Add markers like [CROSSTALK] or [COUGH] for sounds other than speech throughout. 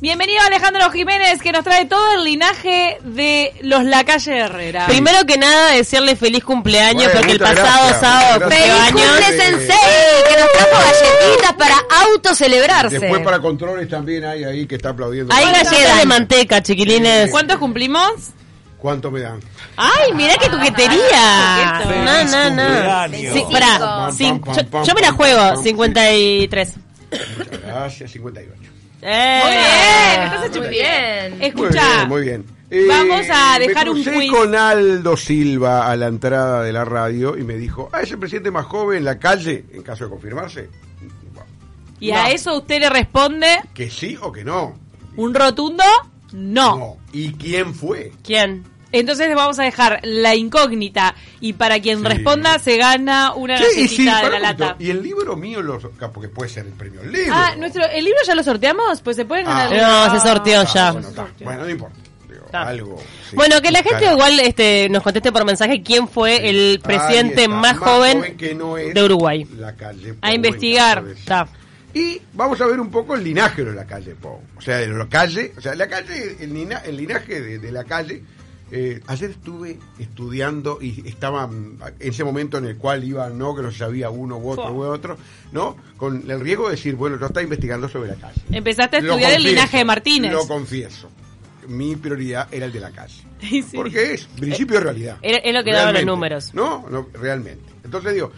Bienvenido Alejandro Jiménez, que nos trae todo el linaje de los Lacalle Herrera. Primero que nada, desearle feliz cumpleaños, Bueno, porque el pasado gracias, sábado años. cumple Sensei, que nos trajo galletitas para autocelebrarse. Después para controles también hay ahí que está aplaudiendo. Hay ¿Cuántas galletas de manteca, chiquilines. ¿Cuántos cumplimos? ¿Cuánto me dan? Ay, mirá qué coquetería. No, no, no. Sí, yo, yo me la juego, pam. 53. Muchas gracias, 58. Eh. Muy bien, estás hecho Muy un- bien. Muy Escucha, bien, muy bien. Eh, vamos a dejar me un crucé quiz. con Aldo Silva a la entrada de la radio y me dijo, ah, es el presidente más joven en la calle, en caso de confirmarse. Y a eso usted le responde que sí o que no. un rotundo no. No. ¿Y quién fue? ¿Quién? Entonces vamos a dejar la incógnita y para quien Sí. responda se gana una Sí, y galletita sí, de la lata. Y el libro mío, lo, porque puede ser el premio al libro. Ah, nuestro, ¿el libro ya lo sorteamos? Pues se pueden Ah. ganar. el No, se sorteó Ah, ya. Bueno. Bueno, no importa. Digo, algo. sí. Bueno, que la gente igual este, nos conteste por mensaje quién fue el presidente está, más, joven que no es de Uruguay. La calle A investigar. Está. Y vamos a ver un poco el linaje de la calle Pou. O sea, de la calle, o sea, la calle, el, lina- el linaje de, de la calle. Eh, ayer estuve estudiando y estaba mm, en ese momento en el cual iba, no, que no sabía uno u otro u otro, ¿no? Con el riesgo de decir, bueno, yo estaba investigando sobre la calle. Empezaste a estudiar el linaje de Martínez. Lo confieso. Mi prioridad era el de la calle. [LAUGHS] Sí. Porque es principio de realidad. Es lo que daban los números. No, no, realmente. Entonces digo,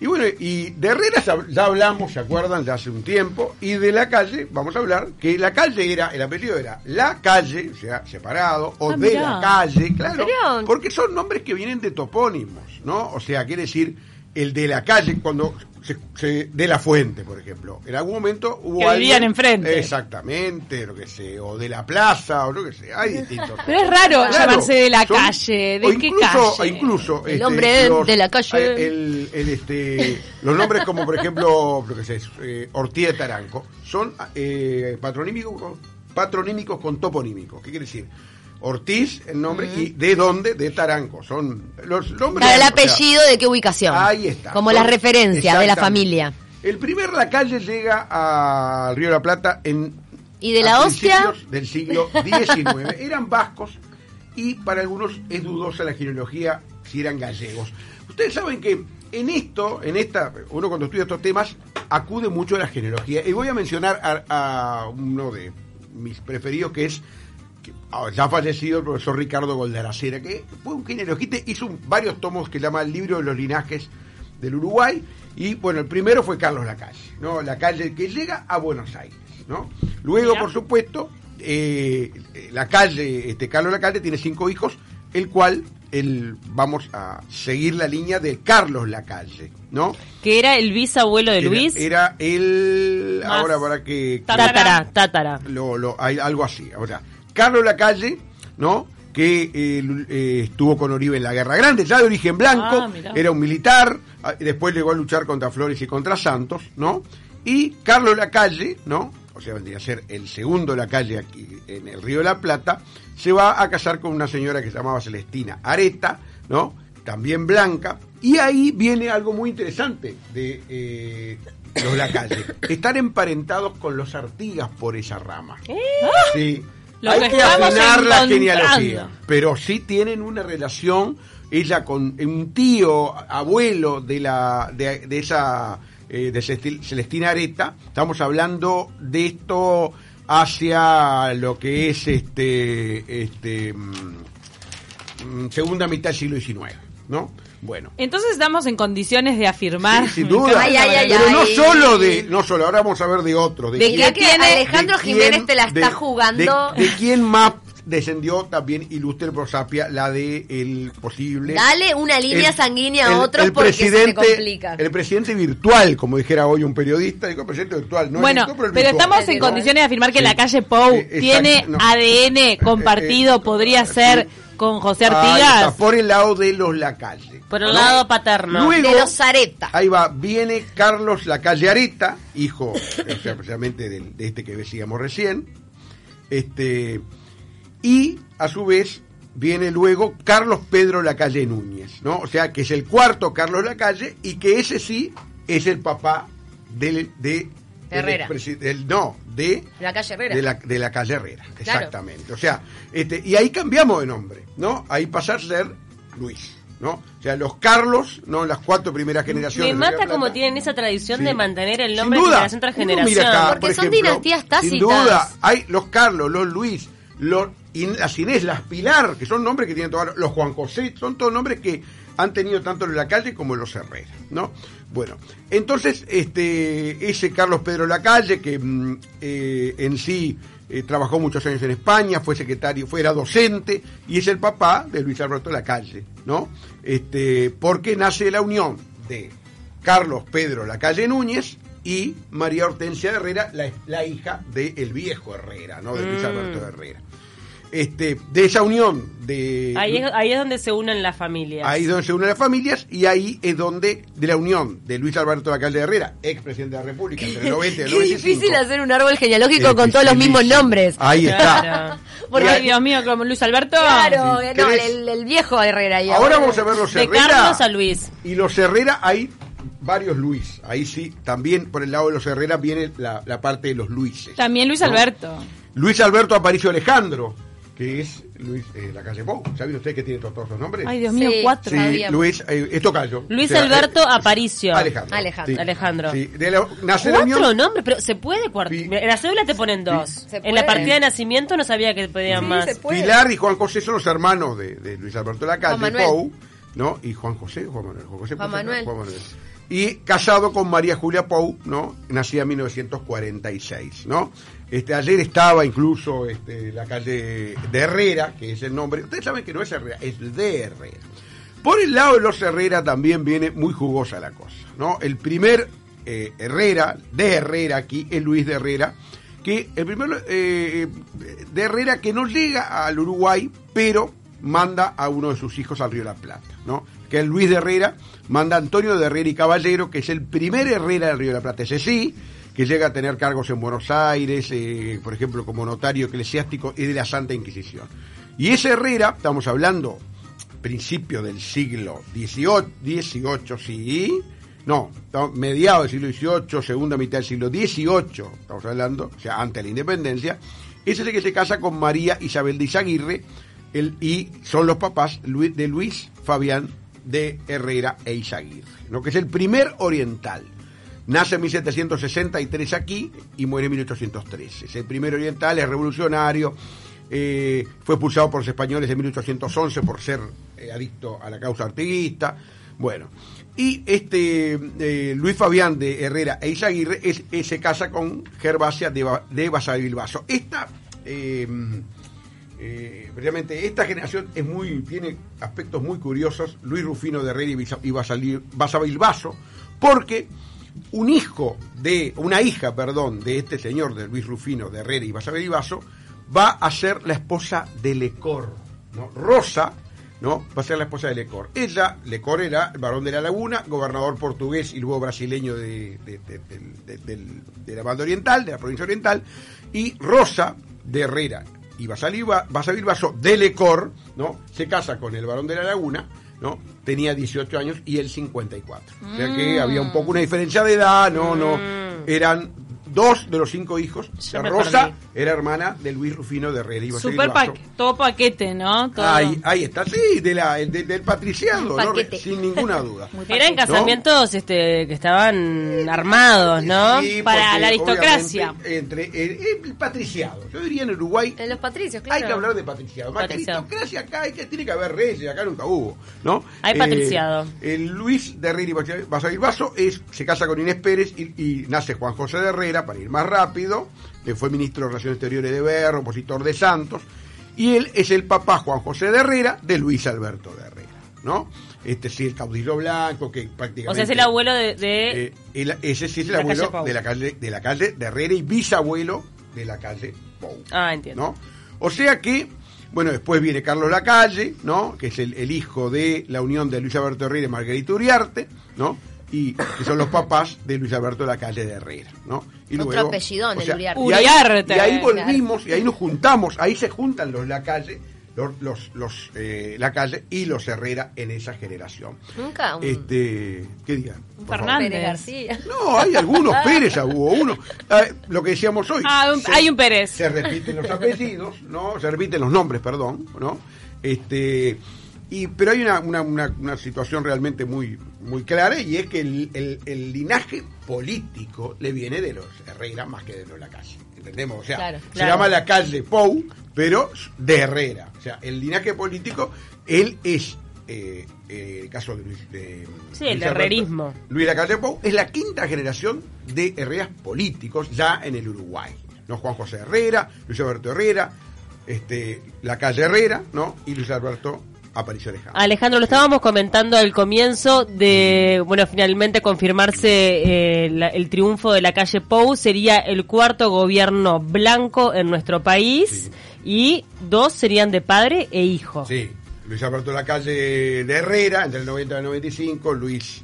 y bueno, y de Herrera ya- hablamos, ¿se acuerdan? Ya hace un tiempo. Y de la calle, vamos a hablar, que la calle era, el apellido era la calle, o sea, separado, o Ah, de mirá. la calle, claro. Porque son nombres que vienen de topónimos, ¿no? O sea, quiere decir, el de la calle, cuando se, se- de la fuente, por ejemplo. En algún momento hubo Que alguien- vivían enfrente. Exactamente, lo que sé, o de la plaza, o lo que sé, hay distintos. [LAUGHS] Pero es raro Claro, llamarse de la son- calle. ¿De o qué incluso, calle? Incluso, El este, hombre de la calle. El, el, este, los nombres como, por ejemplo, lo que sé, eh, Ortiz de Taranco, son eh, patronímicos, patronímicos con toponímicos. ¿Qué quiere decir? Ortiz, el nombre, y de dónde, de Taranco. Son los nombres. Para el o sea, apellido de qué ubicación. Ahí está. Como Son- la referencia de la familia. El primer La Calle llega al Río de la Plata en ¿Y de la hostia? principios del siglo XIX. [LAUGHS] eran vascos y para algunos es dudosa la genealogía si eran gallegos. Ustedes saben que en esto, en esta, uno cuando estudia estos temas acude mucho a la genealogía y voy a mencionar a, a uno de mis preferidos que es ya fallecido el profesor Ricardo Goldaracera, que fue un genealogista, hizo varios tomos que llama el libro de los linajes del Uruguay, y bueno, el primero fue Carlos Lacalle, ¿no? La calle que llega a Buenos Aires, ¿no? Luego, Mira. por supuesto, eh, la calle, este Carlos Lacalle tiene cinco hijos, el cual el, vamos a seguir la línea de Carlos Lacalle, ¿no? Que era el bisabuelo de Luis. Era, el Más ahora para que Tátara, tátara. lo, lo, hay algo así. Sea, Carlos Lacalle, ¿no? Que eh, eh, estuvo con Oribe en la Guerra Grande, ya de origen blanco, Ah, era un militar, ah, después llegó a luchar contra Flores y contra Santos, ¿no? Y Carlos Lacalle, ¿no? O sea, vendría a ser el segundo Lacalle aquí en el Río de la Plata, se va a casar con una señora que se llamaba Celestina Areta, ¿no? También blanca. Y ahí viene algo muy interesante de eh, los Lacalle. Están emparentados con los Artigas por esa rama. Sí. Lo Hay que que afinar la genealogía. Pero sí tienen una relación, ella con un tío, abuelo de la de, de esa eh, de Celesti- Celestina Areta. Estamos hablando de esto hacia lo que es este este mm, mm, segunda mitad del siglo XIX, ¿no? Bueno. Entonces estamos en condiciones de afirmar. Sí, sin duda. Ay, ay, ay. Pero no ay. solo de, no solo, ahora vamos a ver de otros. ¿De Mirá quién que tiene- Alejandro de Jiménez quién- te la está de- jugando. De, de quién más descendió también ilustre prosapia la de el posible. Dale una línea el- sanguínea a otros el porque se te complica. El presidente virtual, como dijera hoy un periodista, digo presidente virtual. No bueno, electo, el pero virtual. estamos en condiciones de afirmar que Sí. la calle Pou Eh, exacto, tiene no. ADN [LAUGHS] compartido, Eh, eh, podría sí. ser con José Ahí está, Artigas. por el lado de los Lacalle. Por el ¿no? lado paterno. Luego- de los Zareta. Ahí va, viene Carlos Lacalle Areta, hijo, [LAUGHS] o sea, precisamente del- de, este que decíamos recién. Este, y a su vez viene luego Carlos Pedro Lacalle Núñez, ¿no? O sea, que es el cuarto Carlos Lacalle y que ese sí es el papá del- de Herrera. del- no, de La calle Herrera. de la, de la calle Herrera, exactamente. O sea, este, y ahí cambiamos de nombre, ¿no? Ahí pasa a ser Luis, ¿no? O sea, los Carlos, ¿no? Las cuatro primeras generaciones. Me mata como tienen esa tradición Sí. de mantener el Sin nombre duda. de generación tras generación. acá, Porque por son ejemplo, dinastías tácitas. Sin duda, hay los Carlos, los Luis, los las Inés, las Pilar, que son nombres que tienen todos los Juan José, son todos nombres que han tenido tanto en la calle como en los Herrera, ¿no? Bueno, entonces, este, ese Carlos Pedro Lacalle, que mm, eh, en sí eh, trabajó muchos años en España, fue secretario, fue era docente, y es el papá de Luis Alberto Lacalle, ¿no? Este, porque nace de la unión de Carlos Pedro Lacalle Núñez y María Hortensia Herrera, la, la hija del viejo Herrera, ¿no? De Luis Mm. Alberto Herrera. Este, de esa unión de Ahí es, ahí es donde se unen las familias. Ahí es donde se unen las familias y ahí es donde, de la unión de Luis Alberto Lacalle Herrera, ex presidente de la República, entre el 90 y el [LAUGHS] Qué 95. difícil hacer un árbol genealógico con todos los mismos nombres. Ahí está. Claro. [LAUGHS] Porque- Ay, Dios mío, como Luis Alberto. Claro, Sí. eh, el, el viejo Herrera. y Ahora vamos a ver los De Herrera. Carlos a Luis. Y los Herrera hay varios Luis. Ahí sí, también por el lado de los Herrera viene la, la parte de los Luises. También Luis ¿no? Alberto. Luis Alberto Aparicio Alejandro, que es Luis eh, la calle Pou. ¿Saben ustedes que tiene todos, todos esos nombres? Ay, Dios mío, Sí. cuatro. Sí. Luis, eh, es tocayo. Luis O sea, Alberto eh, Aparicio. Alejandro. Alejandro. sí. Alejandro. Sí, de la, nace la Cuatro unión. nombres, pero se puede cuart- Sí. En la cédula te ponen dos. En la partida de nacimiento no sabía que podían Sí, más. se puede. Pilar y Juan José son los hermanos de, de Luis Alberto Lacalle, Juan Manuel. Pou, ¿no? Y Juan José, Juan Manuel, Juan José Juan Manuel. Juan Manuel. Y casado con María Julia Pou, ¿no? Nacida en 1946, ¿no? Este, ayer estaba incluso este, la calle de Herrera, que es el nombre. Ustedes saben que no es Herrera, es de Herrera. Por el lado de los Herrera también viene muy jugosa la cosa, ¿no? El primer eh, Herrera, de Herrera aquí, es Luis de Herrera, que el primero eh, de Herrera que no llega al Uruguay, pero manda a uno de sus hijos al Río de la Plata, ¿no? Que es Luis de Herrera, manda Antonio de Herrera y Caballero, que es el primer Herrera del Río de la Plata, ese sí, que llega a tener cargos en Buenos Aires, eh, por ejemplo, como notario eclesiástico y de la Santa Inquisición. Y ese Herrera, estamos hablando principio del siglo XVIII, sí, no, mediados del siglo XVIII, segunda mitad del siglo XVIII, estamos hablando, o sea, antes de la independencia, ese es el que se casa con María Isabel de Izaguirre, el, y son los papás de Luis Fabián de Herrera e Izaguirre, ¿no? que es el primer oriental. Nace en 1763 aquí y muere en 1813. Es el primer oriental, es revolucionario, eh, fue expulsado por los españoles en 1811 por ser eh, adicto a la causa artiguista. Bueno, y este eh, Luis Fabián de Herrera e Izaguirre es- se casa con Gervasia de, de Basavilbaso. Esta, eh, esta generación tiene aspectos muy curiosos. Luis Rufino de Herrera y Basavilbaso, porque un hijo de, una hija, perdón, de este señor, de Luis Rufino de Herrera y Basavilbaso, va a ser la esposa de Lecor, ¿no? Rosa, ¿no? Va a ser la esposa de Lecor. Ella, Lecor era el varón de la Laguna, gobernador portugués y luego brasileño de, de- de la banda oriental, de la provincia oriental, y Rosa de Herrera y Basaliva- Basavilbaso de Lecor, ¿no? Se casa con el varón de la Laguna, ¿no? Tenía 18 años y él 54. O sea que había un poco una diferencia de edad, no, no. Eran dos de los cinco hijos. Yo La me Rosa perdí. era hermana de Luis Rufino de Herrera y Super pa todo paquete, ¿no? Todo. Ahí, ahí está, sí, de la, el de- del patriciado, ¿no? Sin ninguna [LAUGHS] duda. Eran casamientos este, que estaban armados, ¿no? Sí, Para la aristocracia. Entre el, el patriciado. Yo diría en Uruguay En los patricios, claro. hay que hablar de patriciado. Más que Patriciado. aristocracia acá hay que, tiene que haber reyes, acá nunca hubo, ¿no? Hay patriciado. El Luis de Herrera y Basavilbaso es, se casa con Inés Pérez y, y nace Juan José de Herrera, para ir más rápido, que fue ministro de Relaciones Exteriores de Berro, opositor de Santos, y él es el papá Juan José de Herrera de Luis Alberto de Herrera, ¿no? Este sí, el caudillo blanco, que prácticamente... O sea, es el abuelo de... de- Eh, el- ese sí es el abuelo de la calle de la calle de Herrera y bisabuelo de la calle Pou. Ah, entiendo. ¿no? O sea que, bueno, después viene Carlos Lacalle, ¿no? Que es el, el hijo de la unión de Luis Alberto Herrera y Margarita Uriarte, ¿no? Y que son los papás de Luis Alberto Lacalle de Herrera, ¿no? Y Otro apellidón, Uriarte. y ahí- Uriarte. Y ahí volvimos, y ahí nos juntamos, ahí se juntan los Lacalle, los, los, los, eh, la calle y los Herrera en esa generación. Nunca un Este, ¿qué digan? Un favor. Fernández. García. No, hay algunos [LAUGHS] Pérez, hubo uno. Ah, lo que decíamos hoy. Ah, un- hay un Pérez. Se repiten los apellidos, ¿no? Se repiten los nombres, perdón, ¿no? Este, y, pero hay una, una, una, una situación realmente muy, muy clara y es que el, el- el linaje político le viene de los Herrera más que de los Lacalle. ¿Entendemos? O sea, Claro, se claro. llama Lacalle Pou, pero de Herrera. O sea, el linaje político, él es. Eh, eh, el caso de Luis. De, Sí, el Luis Alberto- herrerismo. Luis Lacalle Pou es la quinta generación de herreras políticos ya en el Uruguay. ¿no? Juan José Herrera, Luis Alberto Herrera, este, Lacalle Herrera, ¿no? Y Luis Alberto Aparicio Alejandro. Alejandro, lo estábamos comentando al comienzo de, bueno, finalmente confirmarse eh, la- el triunfo de la calle Pou, sería el cuarto gobierno blanco en nuestro país y dos serían de padre e hijo. Sí, Luis Alberto Lacalle de Herrera, entre el 90 y el 95, Luis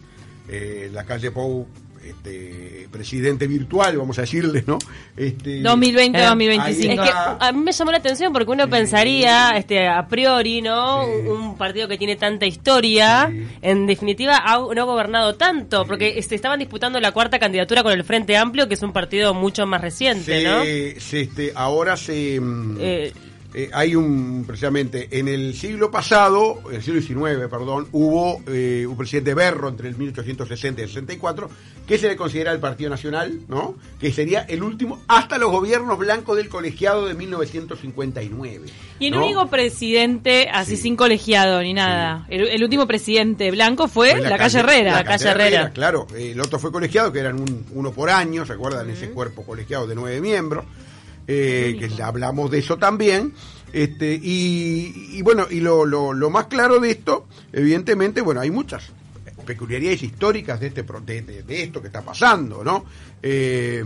eh, Lacalle Pou, este, presidente virtual, vamos a decirle, ¿no? Este, 2020 Eh, 2025. Es que a mí me llamó la atención porque uno pensaría, este, a priori, ¿no? Sí. Un partido que tiene tanta historia, Sí. en definitiva, ha, no ha gobernado tanto, porque este, estaban disputando la cuarta candidatura con el Frente Amplio, que es un partido mucho más reciente, se- ¿no? se, este, ahora se... mm, Eh, Eh, hay un, precisamente, en el siglo pasado, en el siglo XIX, perdón, hubo eh, un presidente Berro entre el 1860 y el 64, que se le considera el Partido Nacional, ¿no? Que sería el último hasta los gobiernos blancos del colegiado de 1959. Y el ¿no? único presidente, así Sí. sin colegiado ni nada, el, el último presidente blanco fue, Fue la, calle Herrera. La calle Herrera. Claro, el otro fue colegiado, que eran un- uno por año, ¿se acuerdan? Ese cuerpo colegiado de nueve miembros, eh, que hablamos de eso también. Este, y, y bueno, y lo, lo, lo más claro de esto, evidentemente, bueno, hay muchas peculiaridades históricas de, este, de, de- de esto que está pasando, ¿no? Eh,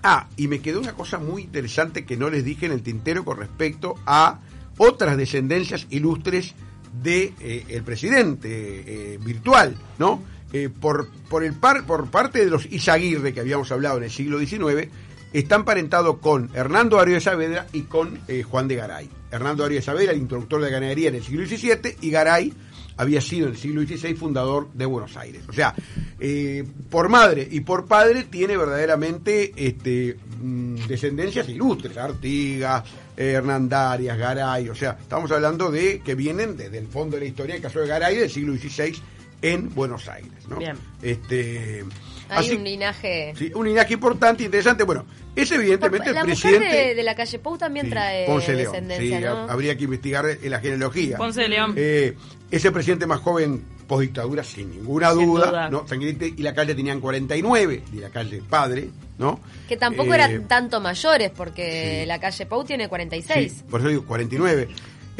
Ah, y me quedó una cosa muy interesante que no les dije en el tintero con respecto a otras descendencias ilustres de eh, el presidente eh, virtual, ¿no? Eh, por, por, el par, por parte de los Izaguirre que habíamos hablado en el siglo XIX, están parentados con Hernando Darío de Saavedra y con eh, Juan de Garay. Hernando Darío de Saavedra, el introductor de la ganadería en el siglo XVII, y Garay había sido en el siglo XVI fundador de Buenos Aires. O sea, eh, por madre y por padre tiene verdaderamente este, mm, descendencias ilustres, Artigas, eh, Hernandarias, Garay, o sea, estamos hablando de que vienen desde el fondo de la historia, el caso de Garay del siglo XVI en Buenos Aires. ¿no? Bien. Este, Hay así- un linaje. sí, un linaje importante, interesante. Bueno, es evidentemente la el mujer presidente... de, de la calle Pou también Sí, trae Ponce León. descendencia, Sí, ¿no? ha- habría que investigar en la genealogía. Ponce de León. Eh, es el presidente más joven postdictadura, sin ninguna Sin duda. duda. ¿no? Sanguinete y la calle tenían 49, y la calle padre, ¿no? Que tampoco Eh, eran tanto mayores, porque sí. la calle Pou tiene 46. Sí, por eso digo 49.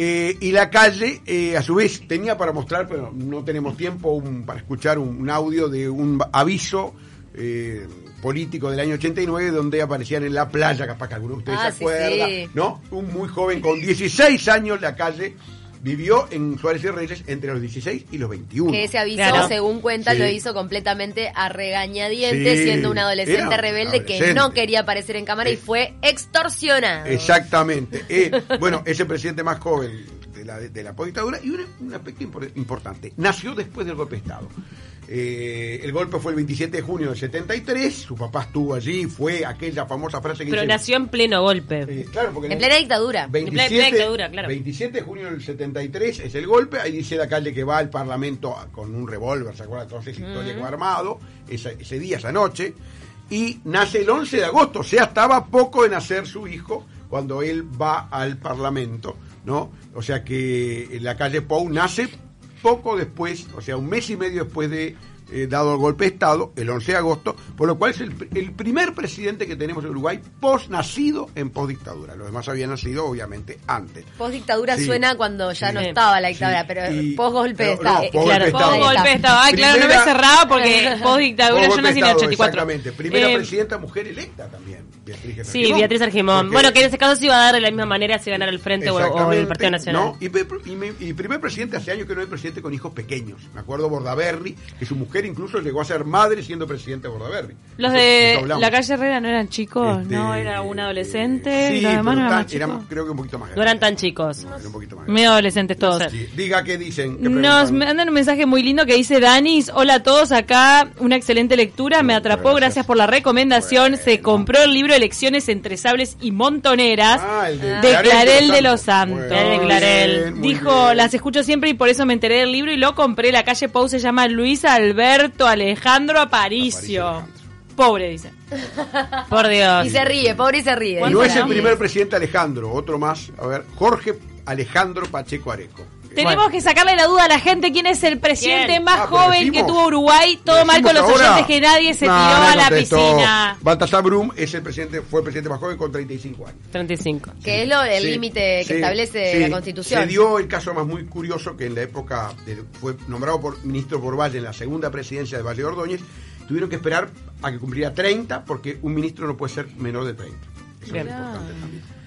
Eh, y la calle, eh, a su vez, tenía para mostrar, pero no tenemos tiempo un- para escuchar un, un audio de un aviso eh, político del año 89 donde aparecían en la playa, capaz que alguno de ustedes Ah, se sí, acuerda, sí. ¿no? Un muy joven con 16 años la calle vivió en Suárez y Reyes entre los 16 y los 21. Que ese aviso, Claro. según cuenta, Sí. lo hizo completamente a regañadientes, Sí. siendo un adolescente Era rebelde que no quería aparecer en cámara y fue extorsionado. Exactamente. Eh, bueno, es el presidente más joven la, de la postdictadura y un, un aspecto impor- importante. Nació después del golpe de Estado. Eh, el golpe fue el 27 de junio del 73, su papá estuvo allí, fue aquella famosa frase que Pero dice... nació en pleno golpe. eh, claro, porque En plena dictadura. En plena 27, dictadura, claro. 27 de junio del 73 es el golpe, ahí dice la calle que va al Parlamento con un revólver, ¿se acuerdan? Esa historia que va armado, esa- ese día, esa noche, y nace el 11 de agosto, o sea, estaba poco de nacer su hijo cuando él va al Parlamento, ¿no? O sea que la calle Pou nace poco después, o sea, un mes y medio después de eh, dado el golpe de Estado, el 11 de agosto, por lo cual es el, el primer presidente que tenemos en Uruguay post nacido en postdictadura. Los demás habían nacido, obviamente, antes. Post dictadura Sí. suena cuando ya Sí. no estaba la dictadura, Sí. pero Y- post golpe de Estado. no, post claro, golpe de Post Estado. golpe Estado. Ay, claro, no me cerraba porque [LAUGHS] post dictadura Post yo nací en el Estado, 84. Exactamente. Primera Eh, presidenta mujer electa también, Beatriz Sí. Beatriz Argimón. Bueno, que en ese caso se iba a dar de la misma manera si ganara el Frente o, o el Partido Nacional. ¿no? Y, y primer presidente hace años que no hay presidente con hijos pequeños. Me acuerdo Bordaberry, que su mujer mujer incluso llegó a ser madre siendo presidente de Bordaberry. Los de la calle Herrera no eran chicos, Este, no, era un adolescente, Sí, los demás no eran tan- más eran, creo que un poquito más No eran tan chicos. Eran un poquito más Medio adolescentes todos. No sé. Diga qué dicen. qué Nos mandan un mensaje muy lindo que dice Danis, hola a todos acá, una excelente lectura, me atrapó, gracias. gracias por la recomendación, se compró el libro Elecciones entre sables y montoneras Ah, el de de Clarel de los Santos. De Clarel. bien, Dijo, bien. las escucho siempre y por eso me enteré del libro y lo compré, la calle Pau se llama Luis Alberto Alejandro Aparicio. Aparicio Pobre, dice. Por Dios. Y se ríe, pobre y se ríe. Y no es el primer presidente Alejandro, otro más. A ver, Jorge Alejandro Pacheco Areco. Tenemos Bueno. que sacarle la duda a la gente quién es el presidente ¿Quién? más Ah, pero joven decimos- que tuvo Uruguay. Todo mal con los ahora- oyentes que nadie se No, tiró a la contestó. piscina. Baltasar Brum es el presidente, fue el presidente más joven con 35 años. 35. Que es lo, el Sí, límite que sí, establece sí. la Constitución. Se dio el caso más muy curioso que en la época de- fue nombrado por ministro por Valle en la segunda presidencia de Valle de Ordóñez, tuvieron que esperar a que cumpliera 30 porque un ministro no puede ser menor de 30. Eso Bien. es importante también.